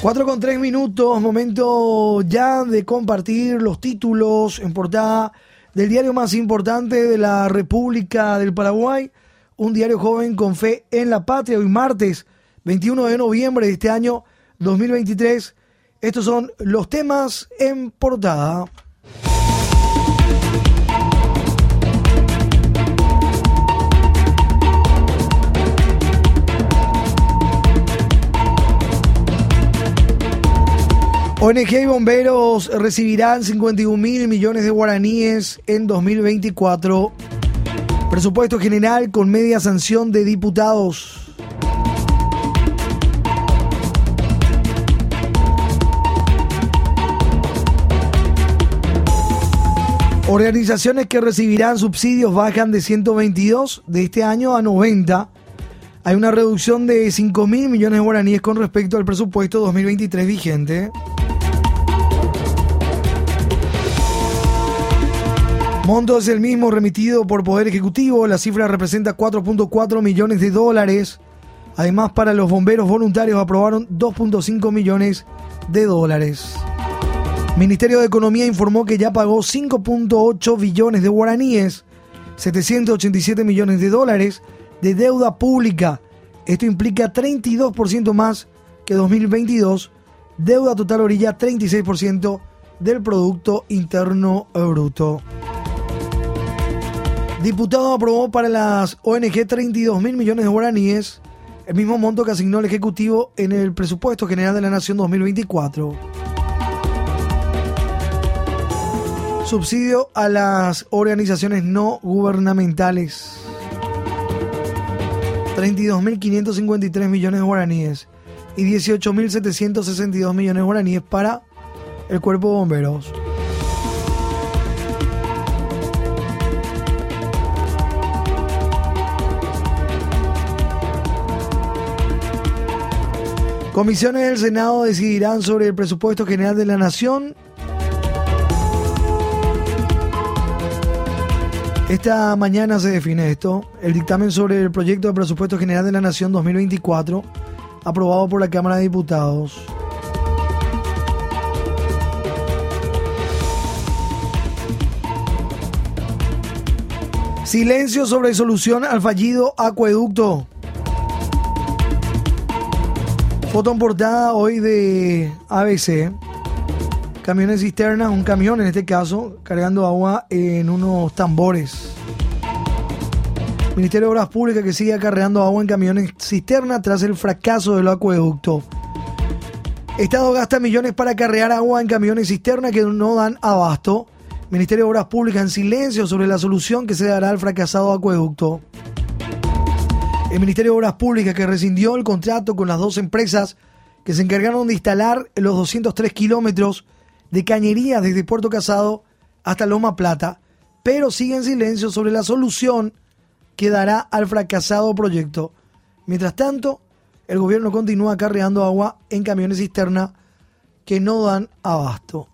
4 con 3 minutos, momento ya de compartir los títulos en portada del diario más importante de la República del Paraguay, un diario joven con fe en la patria, hoy martes 21 de noviembre de este año 2023. Estos son los temas en portada. ONG y bomberos recibirán 51 mil millones de guaraníes en 2024. Presupuesto general con media sanción de diputados. Organizaciones que recibirán subsidios bajan de 122 de este año a 90. Hay una reducción de 5 mil millones de guaraníes con respecto al presupuesto 2023 vigente. Monto es el mismo remitido por Poder Ejecutivo. La cifra representa 4.4 millones de dólares. Además, para los bomberos voluntarios aprobaron 2.5 millones de dólares. Ministerio de Economía informó que ya pagó 5.8 billones de guaraníes, 787 millones de dólares de deuda pública. Esto implica 32% más que 2022. Deuda total orilla 36% del Producto Interno Bruto. Diputado aprobó para las ONG 32 mil millones de guaraníes, el mismo monto que asignó el Ejecutivo en el Presupuesto General de la Nación 2024. Subsidio a las organizaciones no gubernamentales. 32.553 millones de guaraníes y 18.762 millones de guaraníes para el cuerpo de bomberos. Comisiones del Senado decidirán sobre el presupuesto general de la Nación. Esta mañana se define esto, el dictamen sobre el proyecto de presupuesto general de la Nación 2024, aprobado por la Cámara de Diputados. Silencio sobre solución al fallido acueducto. Foto portada hoy de ABC. Camiones cisternas, un camión en este caso, cargando agua en unos tambores. Ministerio de Obras Públicas que sigue acarreando agua en camiones cisterna tras el fracaso del acueducto. Estado gasta millones para acarrear agua en camiones cisterna que no dan abasto. Ministerio de Obras Públicas en silencio sobre la solución que se dará al fracasado acueducto. El Ministerio de Obras Públicas que rescindió el contrato con las dos empresas que se encargaron de instalar los 203 kilómetros de cañería desde Puerto Casado hasta Loma Plata, pero sigue en silencio sobre la solución que dará al fracasado proyecto. Mientras tanto, el gobierno continúa acarreando agua en camiones cisterna que no dan abasto.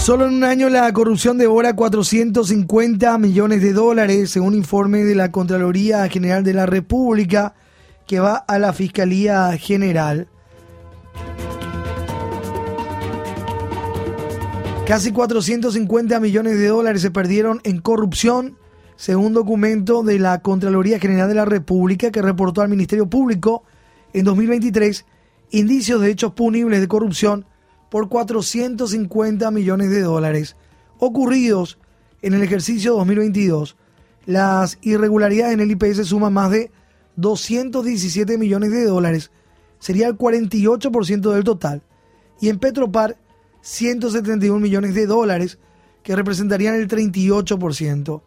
Solo en un año la corrupción devora 450 millones de dólares, según informe de la Contraloría General de la República, que va a la Fiscalía General. Casi 450 millones de dólares se perdieron en corrupción, según documento de la Contraloría General de la República que reportó al Ministerio Público en 2023 indicios de hechos punibles de corrupción por 450 millones de dólares ocurridos en el ejercicio 2022. Las irregularidades en el IPS suman más de 217 millones de dólares, sería el 48% del total. Y en Petropar, 171 millones de dólares, que representarían el 38%.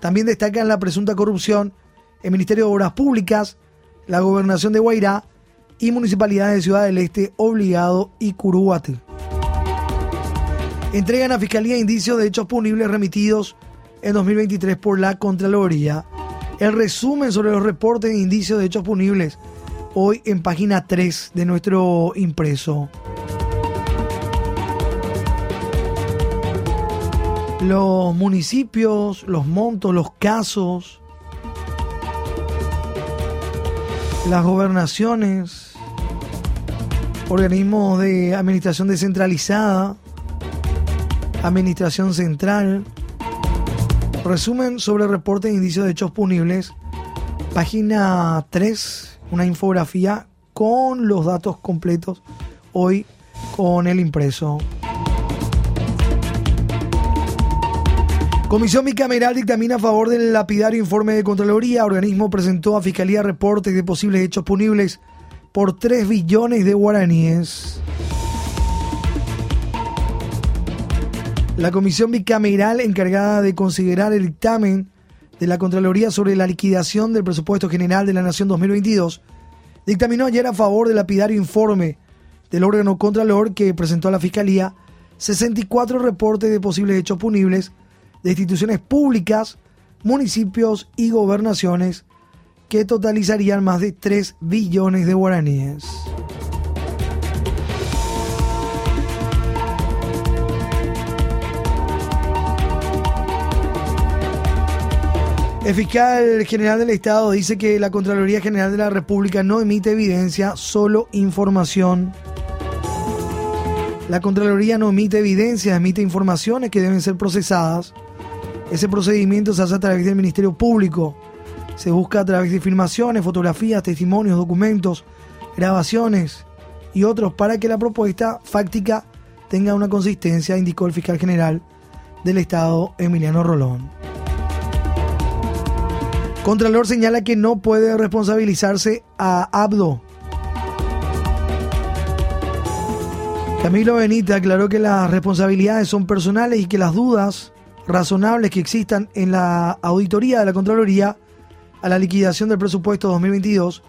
También destacan la presunta corrupción el Ministerio de Obras Públicas, la Gobernación de Guairá y municipalidades de Ciudad del Este, Obligado y Curuguate. Entregan a Fiscalía indicios de hechos punibles remitidos en 2023 por la Contraloría. El resumen sobre los reportes de indicios de hechos punibles hoy en página 3 de nuestro impreso. los municipios, los montos, los casos, las gobernaciones, organismos de administración descentralizada, administración central. Resumen sobre reporte de indicios de hechos punibles. Página 3, una infografía con los datos completos hoy con el impreso. Comisión bicameral dictamina a favor del lapidario informe de Contraloría. Organismo presentó a Fiscalía reportes de posibles hechos punibles por 3 billones de guaraníes. La comisión bicameral encargada de considerar el dictamen de la Contraloría sobre la liquidación del presupuesto general de la Nación 2022 dictaminó ayer a favor del lapidario informe del órgano Contralor que presentó a la Fiscalía 64 reportes de posibles hechos punibles de instituciones públicas, municipios y gobernaciones que totalizarían más de 3 billones de guaraníes. El fiscal general del Estado dice que la Contraloría General de la República no emite evidencia, solo información. La Contraloría no emite evidencia, emite informaciones que deben ser procesadas ese procedimiento se hace a través del Ministerio Público. Se busca a través de filmaciones, fotografías, testimonios, documentos, grabaciones y otros para que la propuesta fáctica tenga una consistencia, indicó el fiscal general del Estado, Emiliano Rolón. Contralor señala que no puede responsabilizarse a Abdo. Camilo Benita aclaró que las responsabilidades son personales y que las dudas razonables que existan en la auditoría de la Contraloría a la liquidación del presupuesto 2022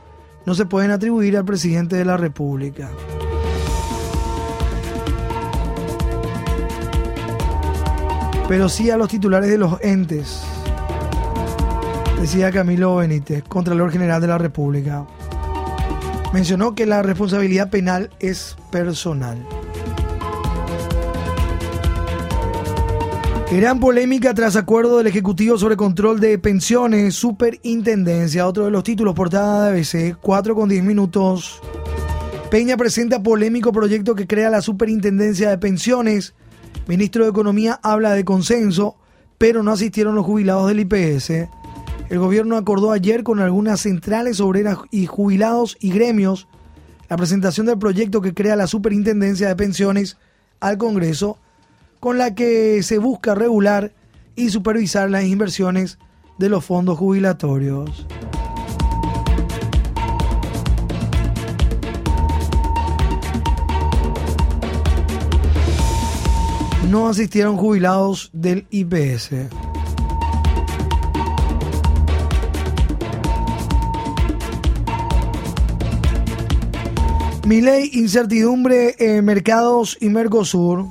no se pueden atribuir al presidente de la República. Pero sí a los titulares de los entes, decía Camilo Benítez, Contralor General de la República. Mencionó que la responsabilidad penal es personal. Gran polémica tras acuerdo del Ejecutivo sobre control de pensiones, superintendencia, otro de los títulos portada de ABC, 4 con 10 minutos. Peña presenta polémico proyecto que crea la superintendencia de pensiones. Ministro de Economía habla de consenso, pero no asistieron los jubilados del IPS. El gobierno acordó ayer con algunas centrales obreras y jubilados y gremios la presentación del proyecto que crea la superintendencia de pensiones al Congreso con la que se busca regular y supervisar las inversiones de los fondos jubilatorios. No asistieron jubilados del IPS. Mi ley, incertidumbre en mercados y Mercosur.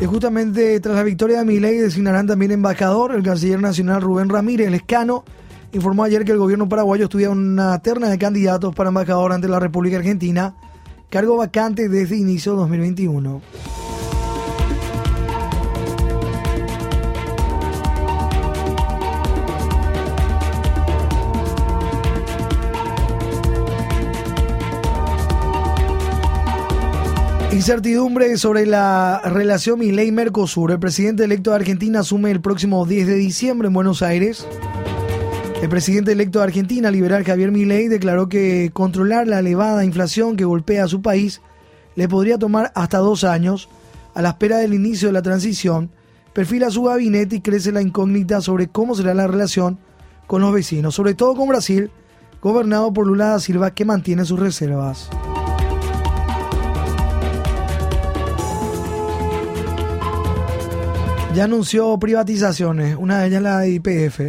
Y justamente tras la victoria de Milei designarán también embajador. El canciller nacional Rubén Ramírez Lescano informó ayer que el gobierno paraguayo estudia una terna de candidatos para embajador ante la República Argentina, cargo vacante desde inicio de 2021. Incertidumbre sobre la relación Milei-Mercosur. El presidente electo de Argentina asume el próximo 10 de diciembre en Buenos Aires. El presidente electo de Argentina, liberal Javier Milei, declaró que controlar la elevada inflación que golpea a su país le podría tomar hasta dos años. A la espera del inicio de la transición, perfila su gabinete y crece la incógnita sobre cómo será la relación con los vecinos, sobre todo con Brasil, gobernado por Lula da Silva, que mantiene sus reservas. Ya anunció privatizaciones, una de ellas la de IPF.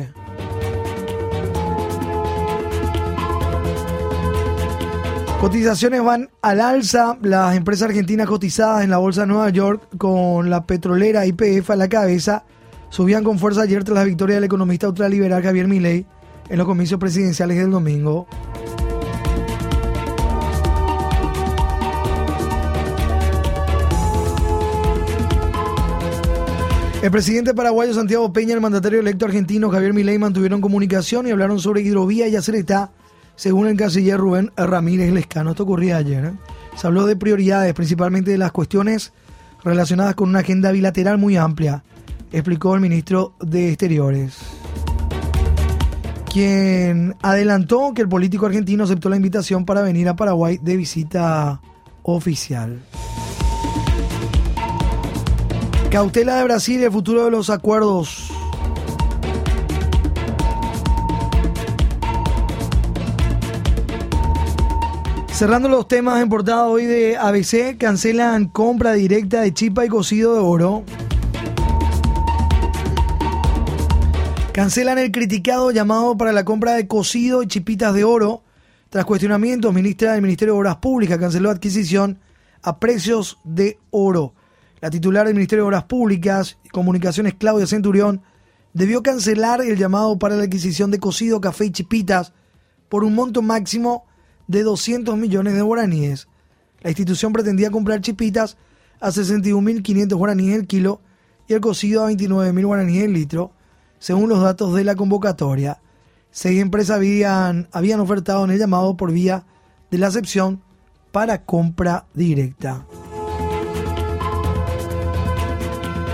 Cotizaciones van al alza. Las empresas argentinas cotizadas en la bolsa de Nueva York con la petrolera IPF a la cabeza subían con fuerza ayer tras la victoria del economista ultraliberal Javier Milei en los comicios presidenciales del domingo. El presidente paraguayo Santiago Peña y el mandatario electo argentino Javier Milei mantuvieron comunicación y hablaron sobre hidrovía y Yacyretá, según el canciller Rubén Ramírez Lescano. Esto ocurría ayer. ¿eh? Se habló de prioridades, principalmente de las cuestiones relacionadas con una agenda bilateral muy amplia, explicó el ministro de Exteriores, quien adelantó que el político argentino aceptó la invitación para venir a Paraguay de visita oficial. Cautela de Brasil y el futuro de los acuerdos. Cerrando los temas en portada hoy de ABC, cancelan compra directa de chipa y cocido de oro. Cancelan el criticado llamado para la compra de cocido y chipitas de oro. Tras cuestionamientos, ministra del Ministerio de Obras Públicas canceló adquisición a precios de oro. La titular del Ministerio de Obras Públicas y Comunicaciones, Claudia Centurión, debió cancelar el llamado para la adquisición de cocido, café y chipitas por un monto máximo de 200 millones de guaraníes. La institución pretendía comprar chipitas a 61.500 guaraníes el kilo y el cocido a 29.000 guaraníes el litro, según los datos de la convocatoria. Seis empresas habían, habían ofertado en el llamado por vía de la acepción para compra directa.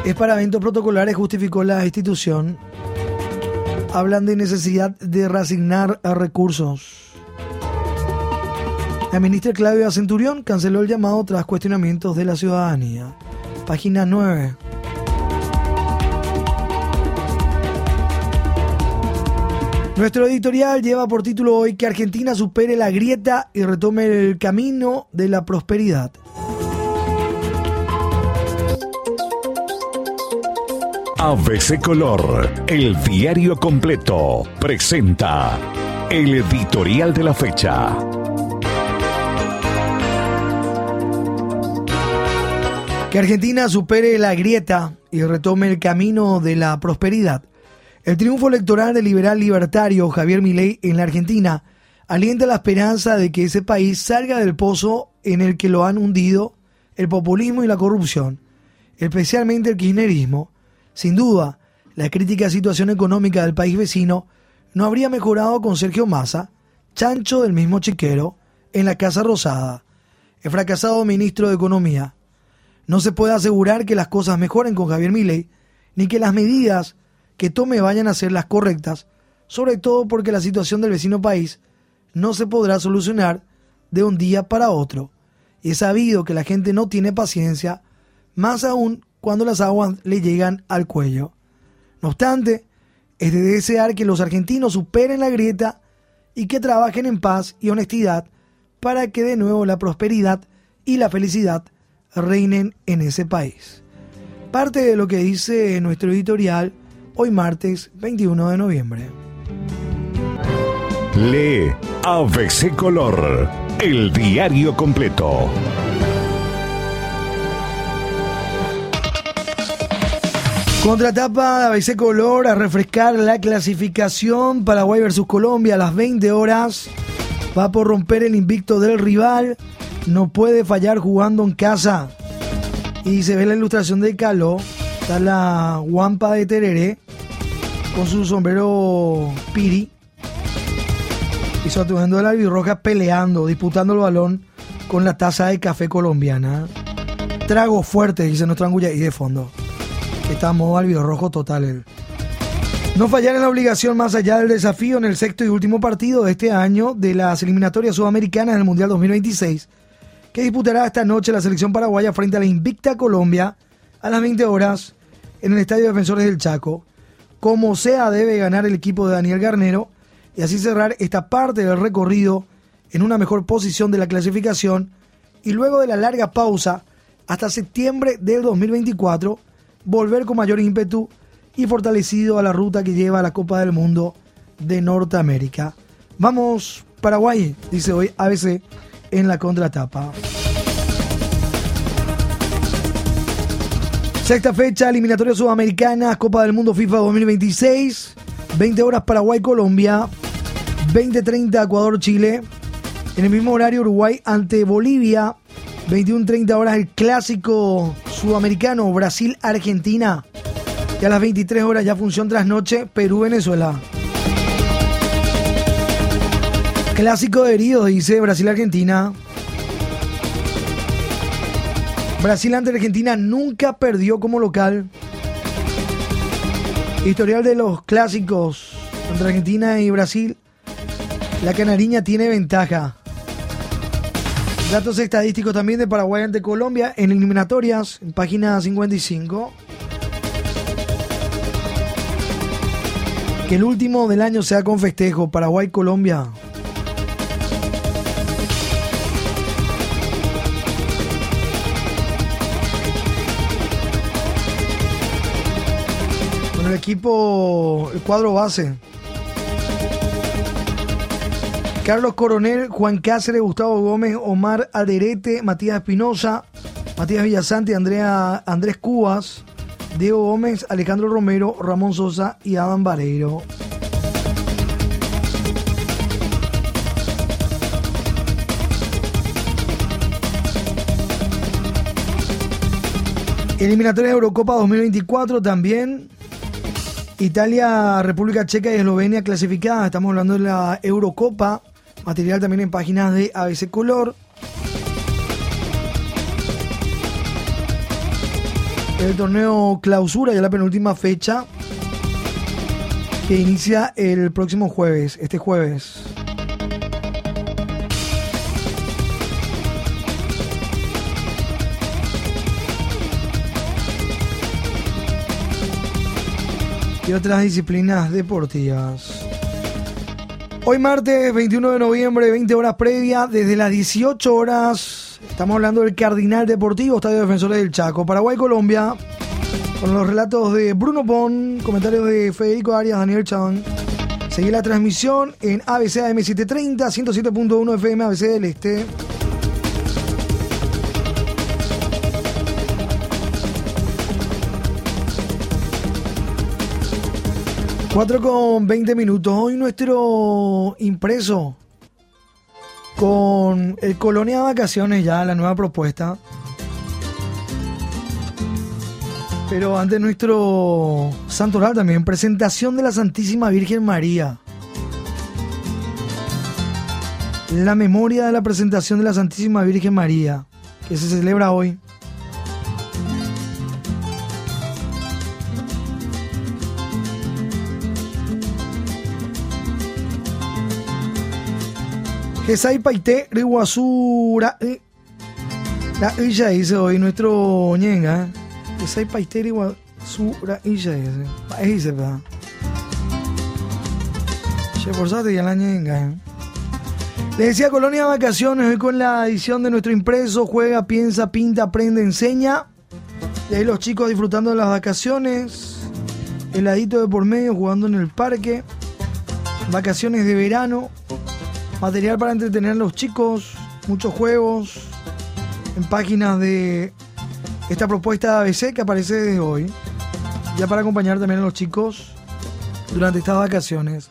Es para eventos protocolares, justificó la institución. Hablan de necesidad de reasignar recursos. La ministra Claudia Centurión canceló el llamado tras cuestionamientos de la ciudadanía. Página 9. Nuestro editorial lleva por título hoy que Argentina supere la grieta y retome el camino de la prosperidad. ABC Color, el diario completo, presenta el editorial de la fecha. Que Argentina supere la grieta y retome el camino de la prosperidad. El triunfo electoral del liberal libertario Javier Milei en la Argentina alienta la esperanza de que ese país salga del pozo en el que lo han hundido el populismo y la corrupción, especialmente el kirchnerismo, sin duda, la crítica situación económica del país vecino no habría mejorado con Sergio Massa, chancho del mismo chiquero, en la Casa Rosada, el fracasado ministro de Economía. No se puede asegurar que las cosas mejoren con Javier Milei, ni que las medidas que tome vayan a ser las correctas, sobre todo porque la situación del vecino país no se podrá solucionar de un día para otro. Y es sabido que la gente no tiene paciencia, más aún cuando las aguas le llegan al cuello. No obstante, es de desear que los argentinos superen la grieta y que trabajen en paz y honestidad para que de nuevo la prosperidad y la felicidad reinen en ese país. Parte de lo que dice nuestro editorial hoy martes 21 de noviembre. Lee ABC Color, el diario completo. Contratapa de ABC Color a refrescar la clasificación Paraguay versus Colombia a las 20 horas. Va por romper el invicto del rival. No puede fallar jugando en casa. Y se ve la ilustración de Caló. Está la guampa de Tereré con su sombrero piri. Y de la albirroja peleando, disputando el balón con la taza de café colombiana. Trago fuerte, dice nuestro angulla y de fondo. Estamos al rojo total. Él. No fallar en la obligación más allá del desafío en el sexto y último partido de este año de las eliminatorias sudamericanas del Mundial 2026, que disputará esta noche la selección paraguaya frente a la invicta Colombia a las 20 horas en el Estadio Defensores del Chaco. Como sea, debe ganar el equipo de Daniel Garnero y así cerrar esta parte del recorrido en una mejor posición de la clasificación y luego de la larga pausa hasta septiembre del 2024 volver con mayor ímpetu y fortalecido a la ruta que lleva a la Copa del Mundo de Norteamérica. Vamos, Paraguay, dice hoy ABC en la contratapa. Sexta fecha, eliminatoria sudamericana, Copa del Mundo FIFA 2026. 20 horas Paraguay-Colombia. 20-30 Ecuador-Chile. En el mismo horario Uruguay ante Bolivia. 21-30 horas el clásico sudamericano Brasil-Argentina. Y a las 23 horas ya función trasnoche Perú-Venezuela. Clásico de heridos, dice Brasil-Argentina. Brasil ante Argentina nunca perdió como local. Historial de los clásicos entre Argentina y Brasil. La canariña tiene ventaja. Datos estadísticos también de Paraguay ante Colombia en eliminatorias, en página 55. Que el último del año sea con festejo, Paraguay-Colombia. Bueno, el equipo, el cuadro base. Carlos Coronel, Juan Cáceres, Gustavo Gómez, Omar Alderete, Matías Espinosa, Matías Villasante, Andrea, Andrés Cubas, Diego Gómez, Alejandro Romero, Ramón Sosa y Adam Vareiro. Eliminatoria de Eurocopa 2024 también. Italia, República Checa y Eslovenia clasificadas. Estamos hablando de la Eurocopa. Material también en páginas de ABC Color. El torneo clausura, ya la penúltima fecha, que inicia el próximo jueves, este jueves. y otras disciplinas deportivas. Hoy martes 21 de noviembre, 20 horas previa, desde las 18 horas, estamos hablando del Cardinal Deportivo, Estadio Defensores del Chaco, Paraguay-Colombia, con los relatos de Bruno Pon, comentarios de Federico Arias, Daniel Chan. Seguí la transmisión en ABC AM730, 107.1 FM ABC del Este. 4 con 20 minutos. Hoy nuestro impreso con el Colonia Vacaciones, ya la nueva propuesta. Pero antes nuestro santoral también, presentación de la Santísima Virgen María. La memoria de la presentación de la Santísima Virgen María, que se celebra hoy. Gesay Paité Riguasura. Eh, la ella dice hoy nuestro ñenga. Gesay Paité Riguasura. Ella dice. Ahí dice, pa. Che, forzate ya la ñenga. Eh. Le decía Colonia Vacaciones, hoy con la edición de nuestro impreso, juega, piensa, pinta, aprende, enseña. Y ahí los chicos disfrutando de las vacaciones, heladito de por medio, jugando en el parque, vacaciones de verano, material para entretener a los chicos, muchos juegos en páginas de esta propuesta de ABC que aparece desde hoy, ya para acompañar también a los chicos durante estas vacaciones.